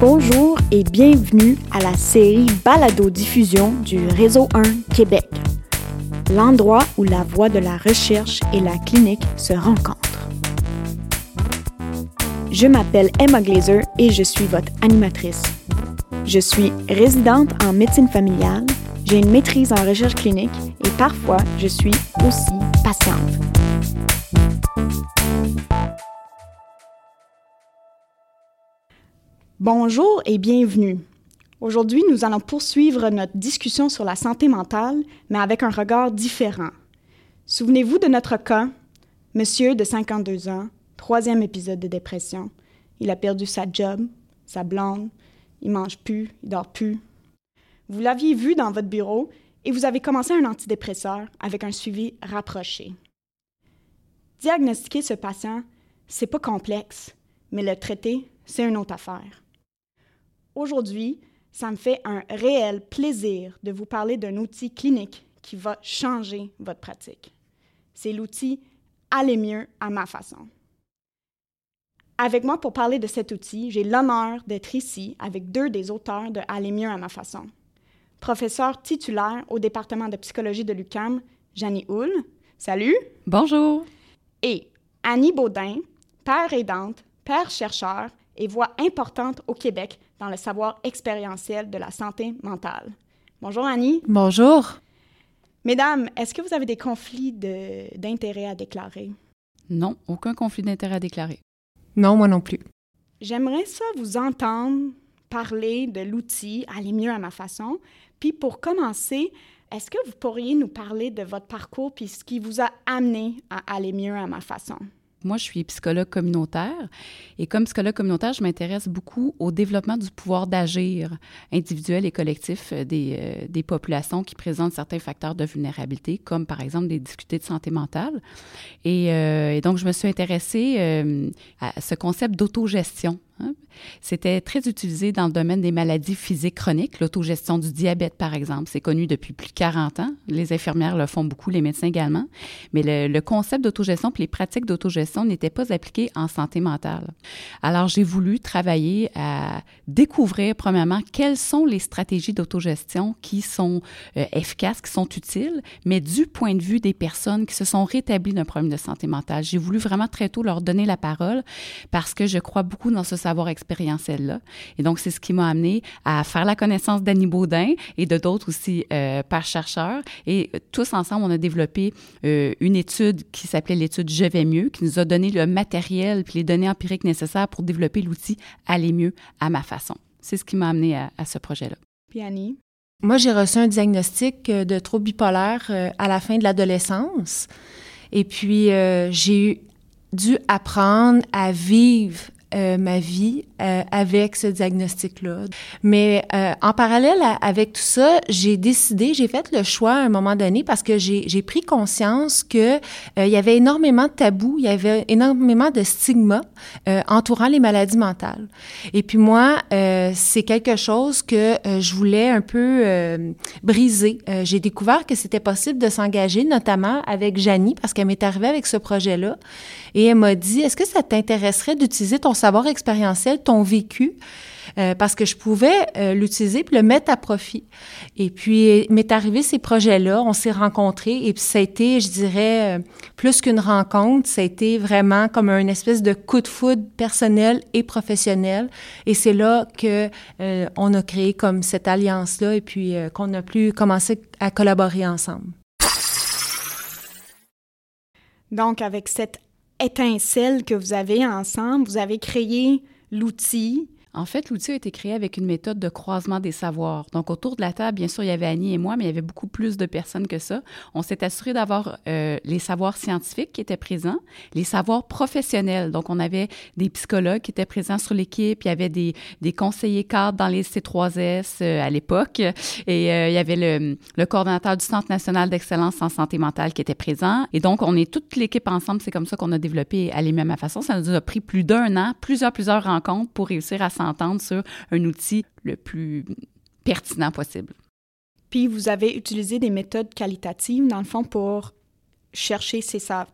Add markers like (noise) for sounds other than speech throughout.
Bonjour et bienvenue à la série Balado-diffusion du Réseau 1 Québec, l'endroit où la voie de la recherche et la clinique se rencontrent. Je m'appelle Emma Glazer et je suis votre animatrice. Je suis résidente en médecine familiale, j'ai une maîtrise en recherche clinique et parfois je suis aussi patiente. Bonjour et bienvenue. Aujourd'hui, nous allons poursuivre notre discussion sur la santé mentale, mais avec un regard différent. Souvenez-vous de notre cas, monsieur de 52 ans, troisième épisode de dépression. Il a perdu sa job, sa blonde, il mange plus, il dort plus. Vous l'aviez vu dans votre bureau et vous avez commencé un antidépresseur avec un suivi rapproché. Diagnostiquer ce patient, c'est pas complexe, mais le traiter, c'est une autre affaire. Aujourd'hui, ça me fait un réel plaisir de vous parler d'un outil clinique qui va changer votre pratique. C'est l'outil Aller mieux à ma façon. Avec moi pour parler de cet outil, j'ai l'honneur d'être ici avec deux des auteurs de Aller mieux à ma façon. Professeur titulaire au département de psychologie de l'UCAM, Janie Hull. Salut. Bonjour. Et Annie Baudin, père aidante, père chercheur et voix importante au Québec dans le savoir expérientiel de la santé mentale. Bonjour Annie. Bonjour. Mesdames, est-ce que vous avez des conflits d'intérêts à déclarer? Non, aucun conflit d'intérêt à déclarer. Non, moi non plus. J'aimerais ça vous entendre parler de l'outil Aller mieux à ma façon. Puis pour commencer, est-ce que vous pourriez nous parler de votre parcours puis ce qui vous a amené à aller mieux à ma façon? Moi, je suis psychologue communautaire et comme psychologue communautaire, je m'intéresse beaucoup au développement du pouvoir d'agir individuel et collectif euh, des, euh, des, populations qui présentent certains facteurs de vulnérabilité, comme par exemple des difficultés de santé mentale. Et, euh, donc, je me suis intéressée à ce concept d'autogestion Hein? C'était très utilisé dans le domaine des maladies physiques chroniques, l'autogestion du diabète, par exemple. C'est connu depuis plus de 40 ans. Les infirmières le font beaucoup, les médecins également. Mais le, concept d'autogestion et les pratiques d'autogestion n'étaient pas appliquées en santé mentale. Alors, j'ai voulu travailler à découvrir, premièrement, quelles sont les stratégies d'autogestion qui sont euh, efficaces, qui sont utiles, mais du point de vue des personnes qui se sont rétablies d'un problème de santé mentale. J'ai voulu vraiment très tôt leur donner la parole parce que je crois beaucoup dans ce savoir Et donc, c'est ce qui m'a amené à faire la connaissance d'Annie Baudin et de d'autres aussi euh, par chercheurs. Et tous ensemble, on a développé euh, une étude qui s'appelait l'étude Je vais mieux, qui nous a donné le matériel puis les données empiriques nécessaires pour développer l'outil Aller mieux à ma façon. C'est ce qui m'a amené à, à ce projet-là. Puis Annie? Moi, j'ai reçu un diagnostic euh, de trouble bipolaire à la fin de l'adolescence. Et puis, euh, j'ai dû apprendre à vivre euh, ma vie euh, avec ce diagnostic-là. Mais euh, en parallèle avec tout ça, j'ai décidé, j'ai fait le choix à un moment donné parce que j'ai pris conscience que euh, il y avait énormément de tabous, il y avait énormément de stigmas euh, entourant les maladies mentales. Et puis moi, c'est quelque chose que je voulais un peu briser. j'ai découvert que c'était possible de s'engager, notamment avec Janie, parce qu'elle m'est arrivée avec ce projet-là. Et elle m'a dit, est-ce que ça t'intéresserait d'utiliser ton savoir expérientiel, ton vécu, euh, parce que je pouvais euh, l'utiliser puis le mettre à profit. Et puis, m'est arrivé ces projets-là, on s'est rencontrés et puis ça a été, je dirais, euh, plus qu'une rencontre, ça a été vraiment comme un espèce de coup de foudre personnel et professionnel. Et c'est là que euh, on a créé comme cette alliance-là et puis euh, qu'on a pu commencer à collaborer ensemble. Donc, avec cette étincelle que vous avez ensemble, vous avez créé l'outil. En fait, l'outil a été créé avec une méthode de croisement des savoirs. Donc, autour de la table, bien sûr, il y avait Annie et moi, mais il y avait beaucoup plus de personnes que ça. On s'est assuré d'avoir euh, les savoirs scientifiques qui étaient présents, les savoirs professionnels. Donc, on avait des psychologues qui étaient présents sur l'équipe, il y avait des, conseillers cadres dans les C3S euh, à l'époque, et euh, il y avait le, coordonnateur du Centre national d'excellence en santé mentale qui était présent. Et donc, on est toute l'équipe ensemble. C'est comme ça qu'on a développé à à ma façon. Ça nous a pris plus d'un an, plusieurs, plusieurs rencontres pour réussir à s'entendre sur un outil le plus pertinent possible. Puis vous avez utilisé des méthodes qualitatives, dans le fond, pour chercher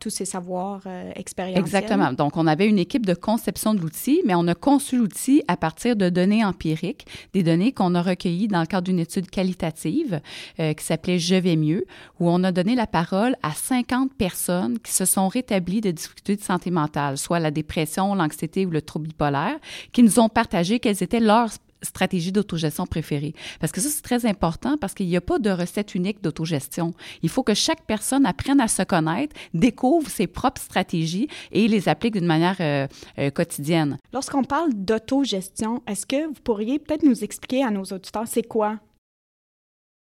tous ces savoirs euh, expérientiels. Exactement. Donc, on avait une équipe de conception de l'outil, mais on a conçu l'outil à partir de données empiriques, des données qu'on a recueillies dans le cadre d'une étude qualitative euh, qui s'appelait Je vais mieux, où on a donné la parole à 50 personnes qui se sont rétablies de difficultés de santé mentale, soit la dépression, l'anxiété ou le trouble bipolaire, qui nous ont partagé quelles étaient leurs stratégie d'autogestion préférée. Parce que ça, c'est très important parce qu'il n'y a pas de recette unique d'autogestion. Il faut que chaque personne apprenne à se connaître, découvre ses propres stratégies et les applique d'une manière euh, euh, quotidienne. Lorsqu'on parle d'autogestion, est-ce que vous pourriez peut-être nous expliquer à nos auditeurs c'est quoi?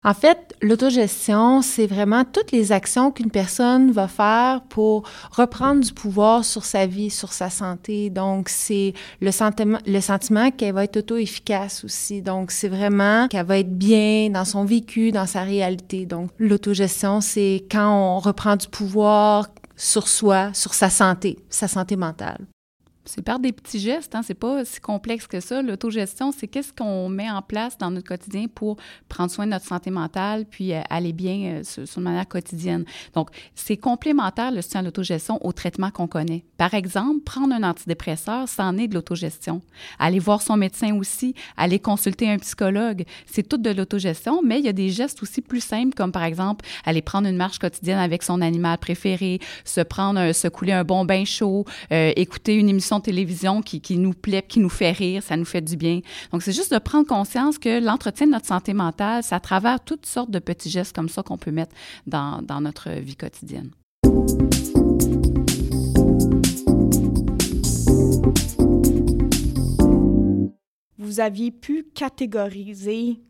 En fait, l'autogestion, c'est vraiment toutes les actions qu'une personne va faire pour reprendre du pouvoir sur sa vie, sur sa santé. Donc, c'est le sentiment, le sentiment qu'elle va être auto-efficace aussi. Donc, c'est vraiment qu'elle va être bien dans son vécu, dans sa réalité. Donc, l'autogestion, c'est quand on reprend du pouvoir sur soi, sur sa santé, sa santé mentale. C'est par des petits gestes, hein? c'est pas si complexe que ça. L'autogestion, c'est qu'est-ce qu'on met en place dans notre quotidien pour prendre soin de notre santé mentale puis euh, aller bien euh, sur, une manière quotidienne. Donc, c'est complémentaire le soutien à l'autogestion au traitement qu'on connaît. Par exemple, prendre un antidépresseur, c'en est de l'autogestion. Aller voir son médecin aussi, aller consulter un psychologue, c'est tout de l'autogestion, mais il y a des gestes aussi plus simples comme par exemple aller prendre une marche quotidienne avec son animal préféré, se prendre, se couler un bon bain chaud, euh, écouter une émission télévision qui, qui, nous plaît, qui nous fait rire, ça nous fait du bien. Donc, c'est juste de prendre conscience que l'entretien de notre santé mentale, c'est à travers toutes sortes de petits gestes comme ça qu'on peut mettre dans, dans notre vie quotidienne. Vous aviez pu catégoriser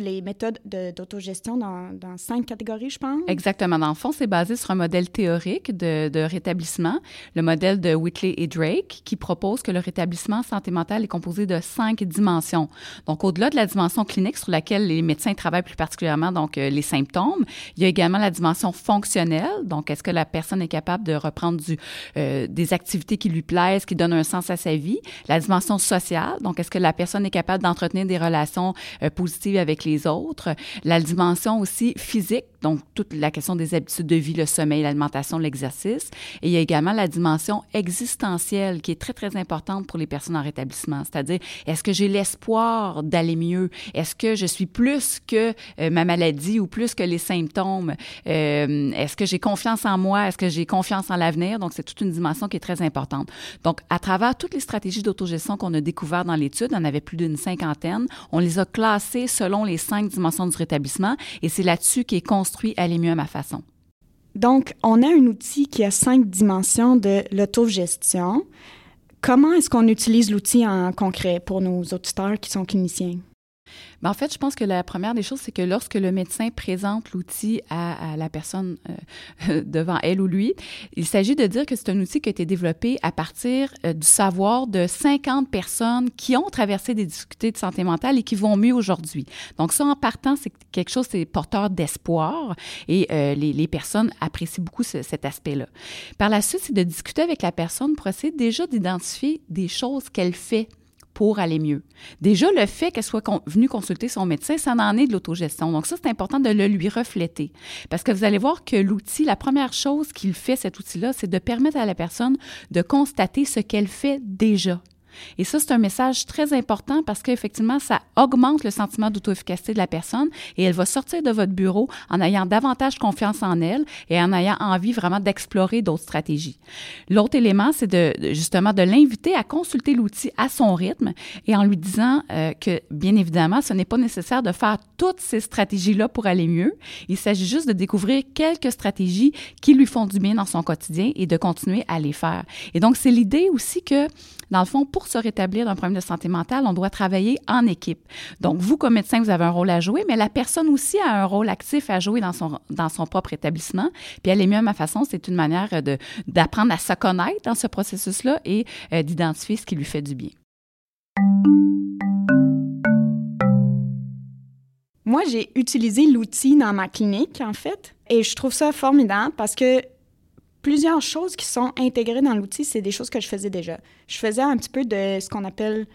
les méthodes d'autogestion dans, dans, cinq catégories, je pense. Exactement. Dans le fond, c'est basé sur un modèle théorique de, rétablissement, le modèle de Whitley et Drake, qui propose que le rétablissement santé mentale est composé de cinq dimensions. Donc, au-delà de la dimension clinique sur laquelle les médecins travaillent plus particulièrement, donc euh, les symptômes, il y a également la dimension fonctionnelle. Donc, est-ce que la personne est capable de reprendre du, euh, des activités qui lui plaisent, qui donnent un sens à sa vie? La dimension sociale. Donc, est-ce que la personne est capable d'entretenir des relations euh, positives avec les autres. La dimension aussi physique, donc toute la question des habitudes de vie, le sommeil, l'alimentation, l'exercice. Et il y a également la dimension existentielle qui est très, très importante pour les personnes en rétablissement. C'est-à-dire, est-ce que j'ai l'espoir d'aller mieux? Est-ce que je suis plus que euh, ma maladie ou plus que les symptômes? Euh, est-ce que j'ai confiance en moi? Est-ce que j'ai confiance en l'avenir? Donc, c'est toute une dimension qui est très importante. Donc, à travers toutes les stratégies d'autogestion qu'on a découvertes dans l'étude, on avait plus d'une cinquantaine, on les a classées selon les cinq dimensions du rétablissement et c'est là-dessus qu'est construit Aller mieux à ma façon. Donc, on a un outil qui a cinq dimensions de l'autogestion. Comment est-ce qu'on utilise l'outil en concret pour nos auditeurs qui sont cliniciens? Ben, en fait, je pense que la première des choses, c'est que lorsque le médecin présente l'outil à, la personne euh, (laughs) devant elle ou lui, il s'agit de dire que c'est un outil qui a été développé à partir euh, du savoir de 50 personnes qui ont traversé des difficultés de santé mentale et qui vont mieux aujourd'hui. Donc ça, en partant, c'est quelque chose, c'est porteur d'espoir et euh, les, les, personnes apprécient beaucoup cet aspect-là. Par la suite, c'est de discuter avec la personne pour essayer déjà d'identifier des choses qu'elle fait pour aller mieux. Déjà, le fait qu'elle soit venue consulter son médecin, ça en est de l'autogestion. Donc ça, c'est important de le lui refléter. Parce que vous allez voir que l'outil, la première chose qu'il fait, cet outil-là, c'est de permettre à la personne de constater ce qu'elle fait déjà. Et ça, c'est un message très important parce qu'effectivement, ça augmente le sentiment d'auto-efficacité de la personne et elle va sortir de votre bureau en ayant davantage confiance en elle et en ayant envie vraiment d'explorer d'autres stratégies. L'autre élément, c'est de, justement de l'inviter à consulter l'outil à son rythme et en lui disant euh, que, bien évidemment, ce n'est pas nécessaire de faire toutes ces stratégies-là pour aller mieux. Il s'agit juste de découvrir quelques stratégies qui lui font du bien dans son quotidien et de continuer à les faire. Et donc, c'est l'idée aussi que, dans le fond, pour se rétablir d'un problème de santé mentale, on doit travailler en équipe. Donc, vous, comme médecin, vous avez un rôle à jouer, mais la personne aussi a un rôle actif à jouer dans son, dans son propre établissement. Puis, elle est mieux à ma façon, c'est une manière d'apprendre à se connaître dans ce processus-là et euh, d'identifier ce qui lui fait du bien. Moi, j'ai utilisé l'outil dans ma clinique, en fait, et je trouve ça formidable parce que plusieurs choses qui sont intégrées dans l'outil, c'est des choses que je faisais déjà. Je faisais un petit peu de ce qu'on appelle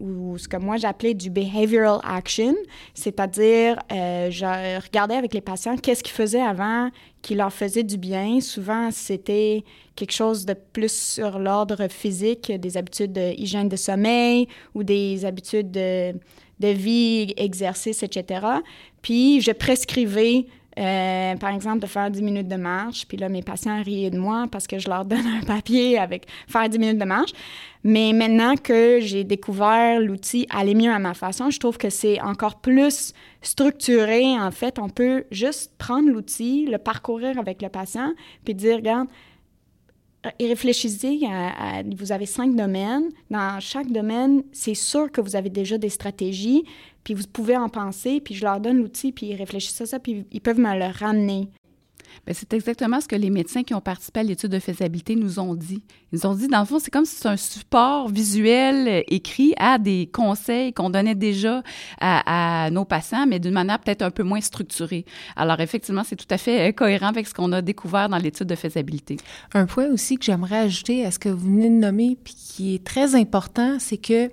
ou ce que moi j'appelais du behavioral action, c'est-à-dire euh, je regardais avec les patients qu'est-ce qu'ils faisaient avant qui leur faisait du bien. Souvent, c'était quelque chose de plus sur l'ordre physique, des habitudes d'hygiène de sommeil ou des habitudes de, de vie, exercice, etc. Puis je prescrivais euh, par exemple, de faire 10 minutes de marche. Puis là, mes patients riaient de moi parce que je leur donne un papier avec faire 10 minutes de marche. Mais maintenant que j'ai découvert l'outil aller mieux à ma façon, je trouve que c'est encore plus structuré. En fait, on peut juste prendre l'outil, le parcourir avec le patient, puis dire, regarde, réfléchissez, vous avez cinq domaines. Dans chaque domaine, c'est sûr que vous avez déjà des stratégies, puis vous pouvez en penser, puis je leur donne l'outil, puis ils réfléchissent à ça, puis ils peuvent me le ramener. Bien, c'est exactement ce que les médecins qui ont participé à l'étude de faisabilité nous ont dit. Ils ont dit, dans le fond, c'est comme si c'est un support visuel euh, écrit à des conseils qu'on donnait déjà à, à nos patients, mais d'une manière peut-être un peu moins structurée. Alors, effectivement, c'est tout à fait euh, cohérent avec ce qu'on a découvert dans l'étude de faisabilité. Un point aussi que j'aimerais ajouter à ce que vous venez de nommer, puis qui est très important, c'est que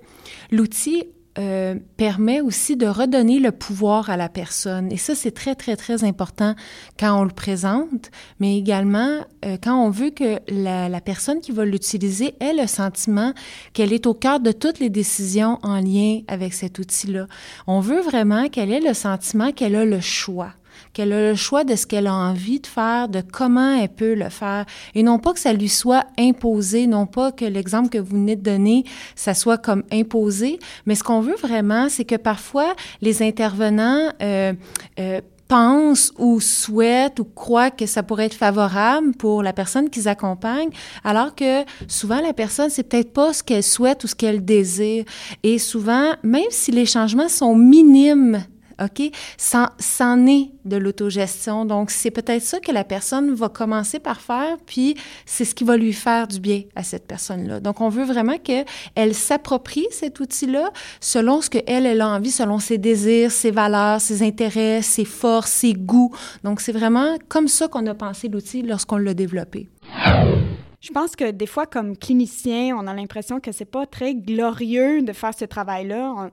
l'outil euh, permet aussi de redonner le pouvoir à la personne. Et ça, c'est très, très, très important quand on le présente, mais également euh, quand on veut que la, la personne qui va l'utiliser ait le sentiment qu'elle est au cœur de toutes les décisions en lien avec cet outil-là. On veut vraiment qu'elle ait le sentiment qu'elle a le choix qu'elle a le choix de ce qu'elle a envie de faire, de comment elle peut le faire, et non pas que ça lui soit imposé, non pas que l'exemple que vous venez de donner, ça soit comme imposé, mais ce qu'on veut vraiment, c'est que parfois les intervenants euh, euh, pensent ou souhaitent ou croient que ça pourrait être favorable pour la personne qu'ils accompagnent, alors que souvent la personne, c'est peut-être pas ce qu'elle souhaite ou ce qu'elle désire. Et souvent, même si les changements sont minimes OK? C'en est de l'autogestion. Donc, c'est peut-être ça que la personne va commencer par faire, puis c'est ce qui va lui faire du bien à cette personne-là. Donc, on veut vraiment qu'elle s'approprie cet outil-là selon ce qu'elle, elle a envie, selon ses désirs, ses valeurs, ses intérêts, ses forces, ses goûts. Donc, c'est vraiment comme ça qu'on a pensé l'outil lorsqu'on l'a développé. Je pense que des fois, comme clinicien, on a l'impression que c'est pas très glorieux de faire ce travail-là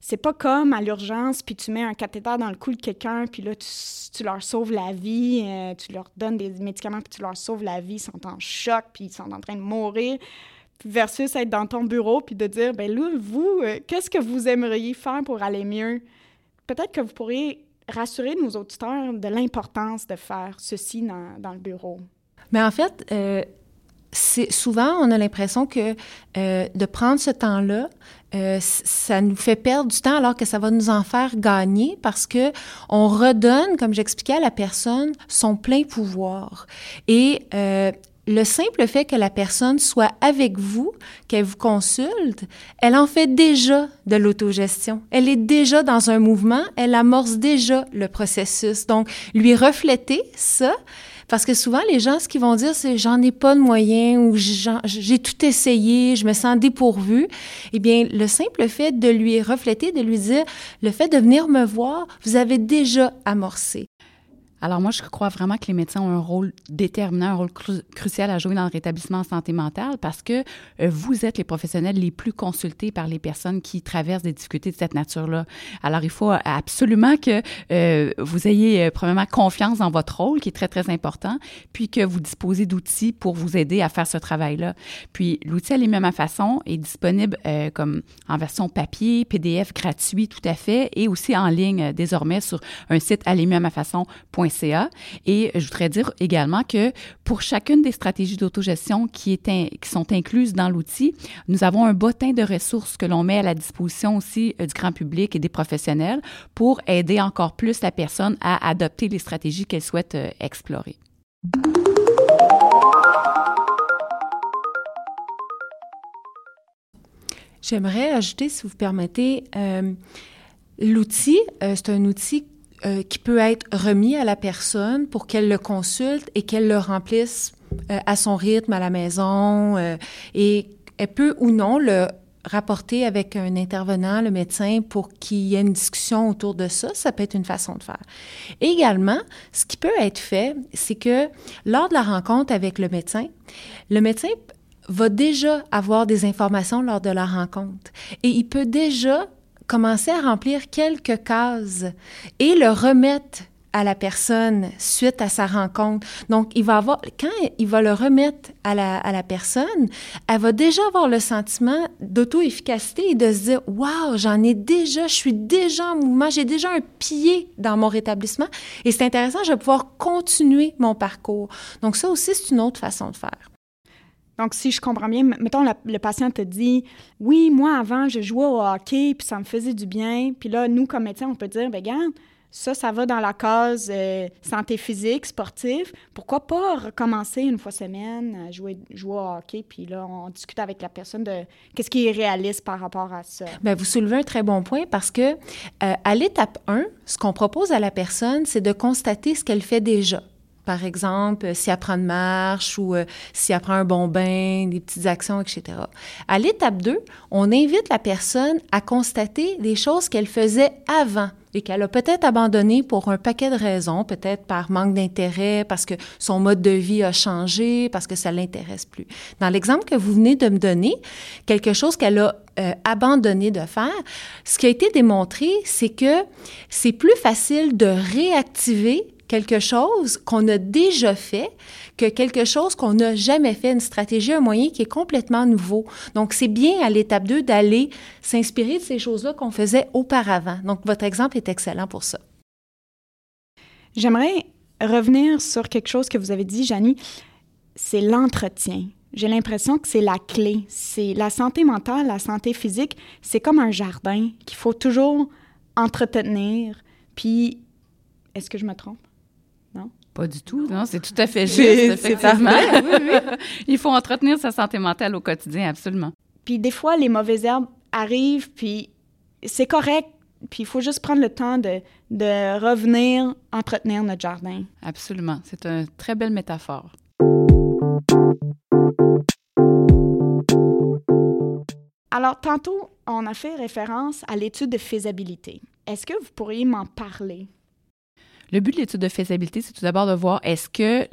c'est pas comme à l'urgence, puis tu mets un cathéter dans le cou de quelqu'un, puis là, tu, leur sauves la vie, euh, tu leur donnes des médicaments, puis tu leur sauves la vie, ils sont en choc, puis ils sont en train de mourir, versus être dans ton bureau, puis de dire, ben là, vous, euh, qu'est-ce que vous aimeriez faire pour aller mieux? Peut-être que vous pourriez rassurer nos auditeurs de l'importance de faire ceci dans, le bureau. Mais en fait, euh, souvent, on a l'impression que de prendre ce temps-là, euh, ça nous fait perdre du temps alors que ça va nous en faire gagner parce que on redonne, comme j'expliquais à la personne, son plein pouvoir. Et euh, le simple fait que la personne soit avec vous, qu'elle vous consulte, elle en fait déjà de l'autogestion. Elle est déjà dans un mouvement, elle amorce déjà le processus. Donc, lui refléter ça, parce que souvent, les gens, ce qu'ils vont dire, c'est j'en ai pas de moyens ou j'ai tout essayé, je me sens dépourvu. Eh bien, le simple fait de lui refléter, de lui dire, le fait de venir me voir, vous avez déjà amorcé. Alors moi, je crois vraiment que les médecins ont un rôle déterminant, un rôle crucial à jouer dans le rétablissement en santé mentale parce que euh, vous êtes les professionnels les plus consultés par les personnes qui traversent des difficultés de cette nature-là. Alors il faut absolument que euh, vous ayez euh, premièrement confiance dans votre rôle, qui est très, très important, puis que vous disposez d'outils pour vous aider à faire ce travail-là. Puis l'outil à ma façon est disponible comme en version papier, PDF gratuit tout à fait, et aussi en ligne désormais sur un site façon et je voudrais dire également que pour chacune des stratégies d'autogestion qui, sont incluses dans l'outil, nous avons un bottin de ressources que l'on met à la disposition aussi euh, du grand public et des professionnels pour aider encore plus la personne à adopter les stratégies qu'elle souhaite euh, explorer. J'aimerais ajouter, si vous permettez, euh, l'outil, c'est un outil euh, qui peut être remis à la personne pour qu'elle le consulte et qu'elle le remplisse euh, à son rythme à la maison euh, et elle peut ou non le rapporter avec un intervenant, le médecin, pour qu'il y ait une discussion autour de ça. Ça peut être une façon de faire. également, ce qui peut être fait, c'est que lors de la rencontre avec le médecin, le médecin va déjà avoir des informations lors de la rencontre et il peut déjà commencer à remplir quelques cases et le remettre à la personne suite à sa rencontre. Donc, il va avoir, quand il va le remettre à la, à la personne, elle va déjà avoir le sentiment d'auto-efficacité et de se dire, wow, j'en ai déjà, je suis déjà en mouvement, j'ai déjà un pied dans mon rétablissement et c'est intéressant, je vais pouvoir continuer mon parcours. Donc, ça aussi, c'est une autre façon de faire. Donc, si je comprends bien, mettons, le patient te dit Oui, moi, avant, je jouais au hockey, puis ça me faisait du bien. Puis là, nous, comme médecins, on peut dire Bien, regarde, ça, ça va dans la case euh, santé physique, sportive. Pourquoi pas recommencer une fois semaine à jouer, jouer au hockey? Puis là, on discute avec la personne de qu'est-ce qui est réaliste par rapport à ça. Bien, vous soulevez un très bon point parce que euh, à l'étape 1, ce qu'on propose à la personne, c'est de constater ce qu'elle fait déjà par exemple, euh, si elle prend une marche ou euh, si elle prend un bon bain, des petites actions, etc. À l'étape 2, on invite la personne à constater les choses qu'elle faisait avant et qu'elle a peut-être abandonné pour un paquet de raisons, peut-être par manque d'intérêt, parce que son mode de vie a changé, parce que ça l'intéresse plus. Dans l'exemple que vous venez de me donner, quelque chose qu'elle a euh, abandonné de faire, ce qui a été démontré, c'est que c'est plus facile de réactiver quelque chose qu'on a déjà fait que quelque chose qu'on n'a jamais fait, une stratégie, un moyen qui est complètement nouveau. Donc, c'est bien à l'étape 2 d'aller s'inspirer de ces choses-là qu'on faisait auparavant. Donc, votre exemple est excellent pour ça. J'aimerais revenir sur quelque chose que vous avez dit, Janie, c'est l'entretien. J'ai l'impression que c'est la clé. C'est la santé mentale, la santé physique, c'est comme un jardin qu'il faut toujours entretenir. Puis, est-ce que je me trompe? Pas du tout, non, c'est tout à fait juste, effectivement. (laughs) Il faut entretenir sa santé mentale au quotidien, absolument. Puis des fois, les mauvaises herbes arrivent, puis c'est correct, puis il faut juste prendre le temps de, de revenir entretenir notre jardin. Absolument, c'est une très belle métaphore. Alors, tantôt, on a fait référence à l'étude de faisabilité. Est-ce que vous pourriez m'en parler? Le but de l'étude de faisabilité, c'est tout d'abord de voir est-ce que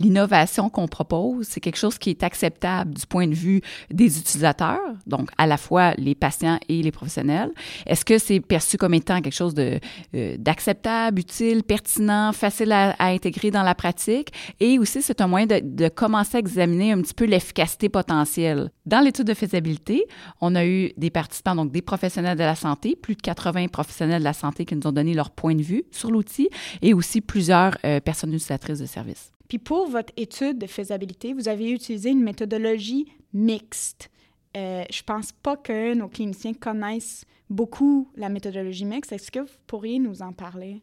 l'innovation qu'on propose, c'est quelque chose qui est acceptable du point de vue des utilisateurs, donc à la fois les patients et les professionnels. Est-ce que c'est perçu comme étant quelque chose euh, d'acceptable, utile, pertinent, facile à, intégrer dans la pratique? Et aussi, c'est un moyen de commencer à examiner un petit peu l'efficacité potentielle. Dans l'étude de faisabilité, on a eu des participants, donc des professionnels de la santé, plus de 80 professionnels de la santé qui nous ont donné leur point de vue sur l'outil et aussi plusieurs euh, personnes utilisatrices de services. Puis pour votre étude de faisabilité, vous avez utilisé une méthodologie mixte. Euh, je pense pas que nos cliniciens connaissent beaucoup la méthodologie mixte. Est-ce que vous pourriez nous en parler?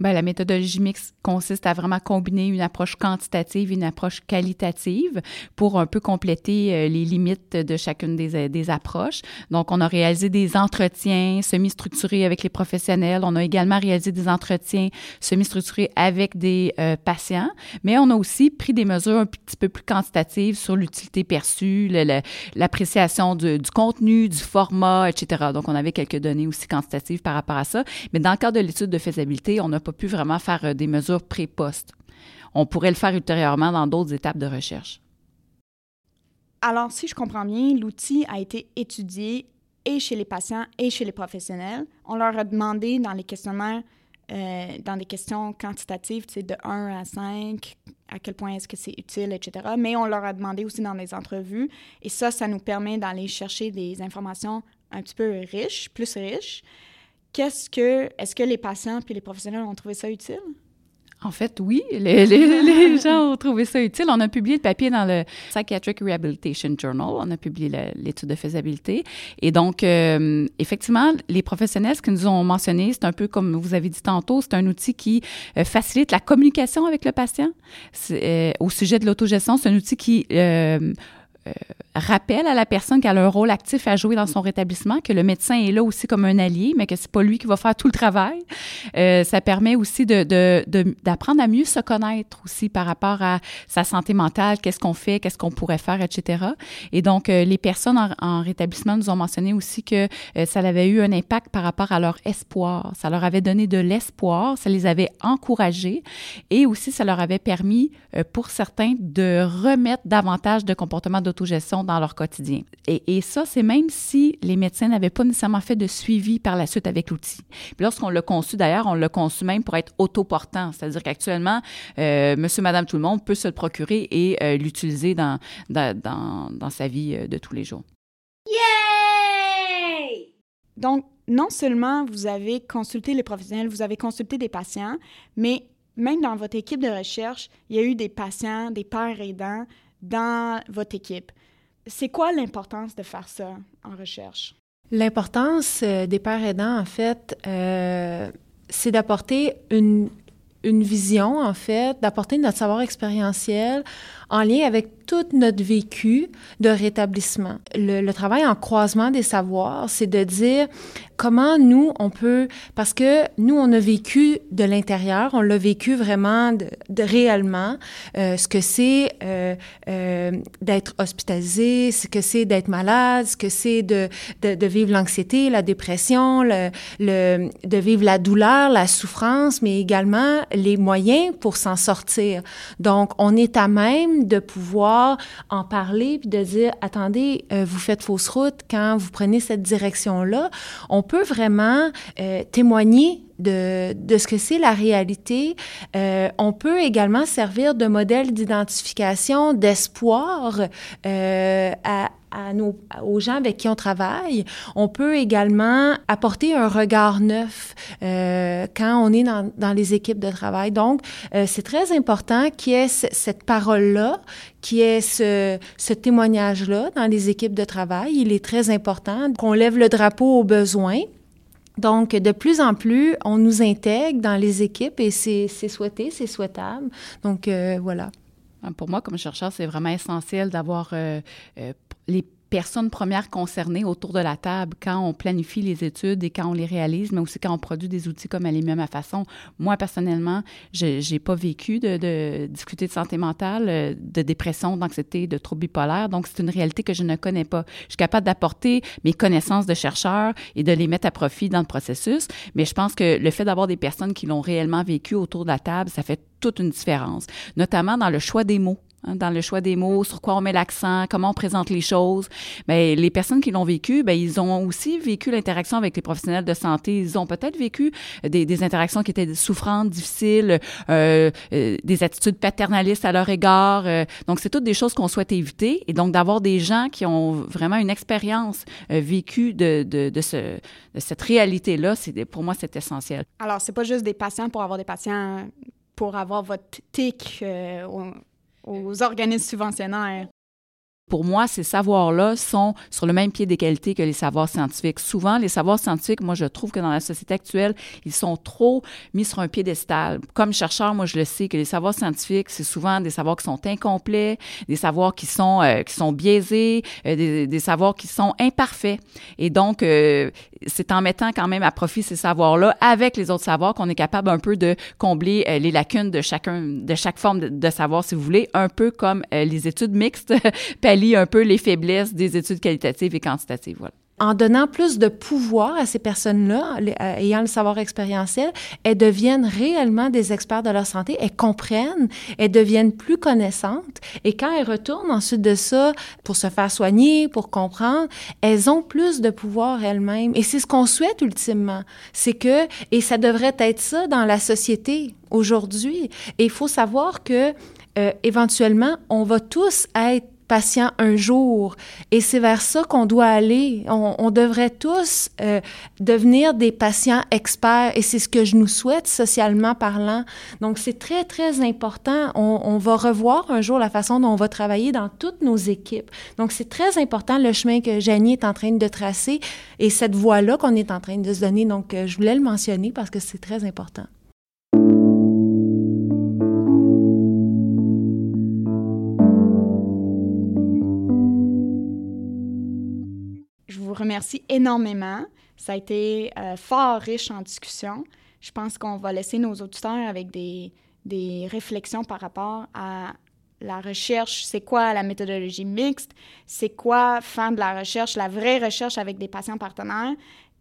Bien, la méthodologie mixte consiste à vraiment combiner une approche quantitative et une approche qualitative pour un peu compléter euh, les limites de chacune des, euh, des approches. Donc, on a réalisé des entretiens semi-structurés avec les professionnels. On a également réalisé des entretiens semi-structurés avec des euh, patients, mais on a aussi pris des mesures un petit peu plus quantitatives sur l'utilité perçue, l'appréciation du, du contenu, du format, etc. Donc, on avait quelques données aussi quantitatives par rapport à ça. Mais dans le cadre de l'étude de faisabilité, on a pas pu vraiment faire euh, des mesures pré-post. On pourrait le faire ultérieurement dans d'autres étapes de recherche. Alors, si je comprends bien, l'outil a été étudié et chez les patients et chez les professionnels. On leur a demandé dans les questionnaires, euh, dans des questions quantitatives, de 1 à 5, à quel point est-ce que c'est utile, etc. Mais on leur a demandé aussi dans des entrevues. Et ça, ça nous permet d'aller chercher des informations un petit peu riches, plus riches. Qu'est-ce que, est-ce que les patients puis les professionnels ont trouvé ça utile? En fait, oui, les, (laughs) gens ont trouvé ça utile. On a publié le papier dans le Psychiatric Rehabilitation Journal. On a publié l'étude de faisabilité. Et donc, euh, effectivement, les professionnels, ce qu'ils nous ont mentionné, c'est un peu comme vous avez dit tantôt, c'est un outil qui euh, facilite la communication avec le patient. Euh, au sujet de l'autogestion, c'est un outil qui rappelle à la personne qu'elle a un rôle actif à jouer dans son rétablissement, que le médecin est là aussi comme un allié, mais que c'est pas lui qui va faire tout le travail. Euh, ça permet aussi de, d'apprendre à mieux se connaître aussi par rapport à sa santé mentale, qu'est-ce qu'on fait, qu'est-ce qu'on pourrait faire, etc. Et donc, euh, les personnes en, rétablissement nous ont mentionné aussi que ça avait eu un impact par rapport à leur espoir. Ça leur avait donné de l'espoir, ça les avait encouragés et aussi ça leur avait permis, pour certains, de remettre davantage de comportements d'auto d'autogestion dans leur quotidien. Et, et ça, c'est même si les médecins n'avaient pas nécessairement fait de suivi par la suite avec l'outil. Puis lorsqu'on l'a conçu, d'ailleurs, on l'a conçu même pour être autoportant, c'est-à-dire qu'actuellement, euh, monsieur, madame, tout le monde peut se le procurer et euh, l'utiliser dans, dans, dans, dans, sa vie euh, de tous les jours. Yay! Donc, non seulement vous avez consulté les professionnels, vous avez consulté des patients, mais même dans votre équipe de recherche, il y a eu des patients, des pères aidants dans votre équipe. C'est quoi l'importance de faire ça en recherche? L'importance euh, des pères aidants, en fait, euh, c'est d'apporter une, une vision, en fait, d'apporter notre savoir expérientiel en lien avec tout notre vécu de rétablissement. Le, le travail en croisement des savoirs, c'est de dire comment nous, on peut, parce que nous, on a vécu de l'intérieur, on l'a vécu vraiment de, de réellement, euh, ce que c'est euh, euh, d'être hospitalisé, ce que c'est d'être malade, ce que c'est de, de, de, vivre l'anxiété, la dépression, le, le, de vivre la douleur, la souffrance, mais également les moyens pour s'en sortir. Donc, on est à même de pouvoir en parler puis de dire attendez, euh, vous faites fausse route quand vous prenez cette direction-là. On peut vraiment euh, témoigner de, de, ce que c'est la réalité. Euh, on peut également servir de modèle d'identification, d'espoir euh, à, à nos, aux gens avec qui on travaille. On peut également apporter un regard neuf euh, quand on est dans, dans, les équipes de travail. Donc, euh, c'est très important qu'il y ait cette parole-là, qu'il y ait ce, ce témoignage-là dans les équipes de travail. Il est très important qu'on lève le drapeau aux besoins. Donc, de plus en plus, on nous intègre dans les équipes et c'est souhaité, c'est souhaitable. Donc, euh, voilà. Pour moi, comme chercheur, c'est vraiment essentiel d'avoir euh, euh, les personnes premières concernées autour de la table quand on planifie les études et quand on les réalise, mais aussi quand on produit des outils comme elle est à façon. Moi, personnellement, je n'ai pas vécu de, difficultés de santé mentale, euh, de dépression, d'anxiété, de troubles bipolaires. Donc, c'est une réalité que je ne connais pas. Je suis capable d'apporter mes connaissances de chercheur et de les mettre à profit dans le processus, mais je pense que le fait d'avoir des personnes qui l'ont réellement vécu autour de la table, ça fait toute une différence, notamment dans le choix des mots. Hein, dans le choix des mots, sur quoi on met l'accent, comment on présente les choses. Mais les personnes qui l'ont vécu, ben ils ont aussi vécu l'interaction avec les professionnels de santé. Ils ont peut-être vécu des, interactions qui étaient souffrantes, difficiles, euh, euh, des attitudes paternalistes à leur égard. Euh, donc, c'est toutes des choses qu'on souhaite éviter. Et donc, d'avoir des gens qui ont vraiment une expérience vécue de, de, ce, cette réalité-là, pour moi, c'est essentiel. Alors, c'est pas juste des patients pour avoir des patients pour avoir votre TIC aux organismes subventionnaires. Pour moi, ces savoirs-là sont sur le même pied d'égalité que les savoirs scientifiques. Souvent, les savoirs scientifiques, moi, je trouve que dans la société actuelle, ils sont trop mis sur un piédestal. Comme chercheur, moi, je le sais que les savoirs scientifiques, c'est souvent des savoirs qui sont incomplets, des savoirs qui sont euh, qui sont biaisés, euh, des, savoirs qui sont imparfaits. Et donc, euh, c'est en mettant quand même à profit ces savoirs-là avec les autres savoirs qu'on est capable un peu de combler les lacunes de chacun, de chaque forme de, de, savoir, si vous voulez, un peu comme les études mixtes (laughs) pallient un peu les faiblesses des études qualitatives et quantitatives. En donnant plus de pouvoir à ces personnes-là, ayant le savoir expérientiel, elles deviennent réellement des experts de leur santé, elles comprennent, elles deviennent plus connaissantes et quand elles retournent ensuite de ça pour se faire soigner, pour comprendre, elles ont plus de pouvoir elles-mêmes et c'est ce qu'on souhaite ultimement. C'est que, et ça devrait être ça dans la société aujourd'hui, et il faut savoir que euh, éventuellement, on va tous être patient un jour. Et c'est vers ça qu'on doit aller. On, on devrait tous euh, devenir des patients experts et c'est ce que je nous souhaite socialement parlant. Donc c'est très, très important. On, on, va revoir un jour la façon dont on va travailler dans toutes nos équipes. Donc c'est très important le chemin que Janie est en train de tracer et cette voie-là qu'on est en train de se donner. Donc euh, je voulais le mentionner parce que c'est très important. Remercie énormément. Ça a été euh, fort riche en discussion. Je pense qu'on va laisser nos auditeurs avec des, des réflexions par rapport à la recherche, c'est quoi la méthodologie mixte, c'est quoi faire de la recherche, la vraie recherche avec des patients partenaires?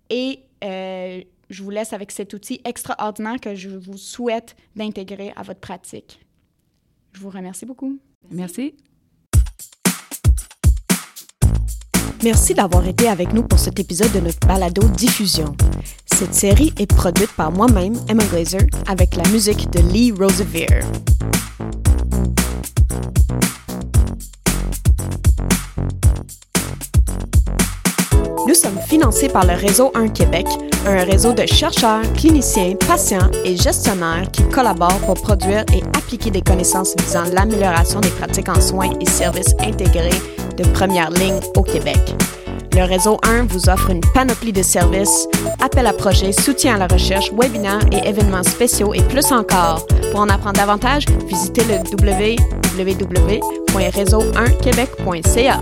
Et euh, je vous laisse avec cet outil extraordinaire que je vous souhaite d'intégrer à votre pratique. Je vous remercie beaucoup. Merci. Merci d'avoir été avec nous pour cet épisode de notre balado diffusion. Cette série est produite par moi-même, Emma Glazer, avec la musique de Lee Rosevere. Nous sommes financés par le Réseau 1 Québec, un réseau de chercheurs, cliniciens, patients et gestionnaires qui collaborent pour produire et appliquer des connaissances visant l'amélioration des pratiques en soins et services intégrés de première ligne au Québec. Le réseau 1 vous offre une panoplie de services, appels à projets, soutien à la recherche, webinaires et événements spéciaux et plus encore. Pour en apprendre davantage, visitez le www.réseau1québec.ca.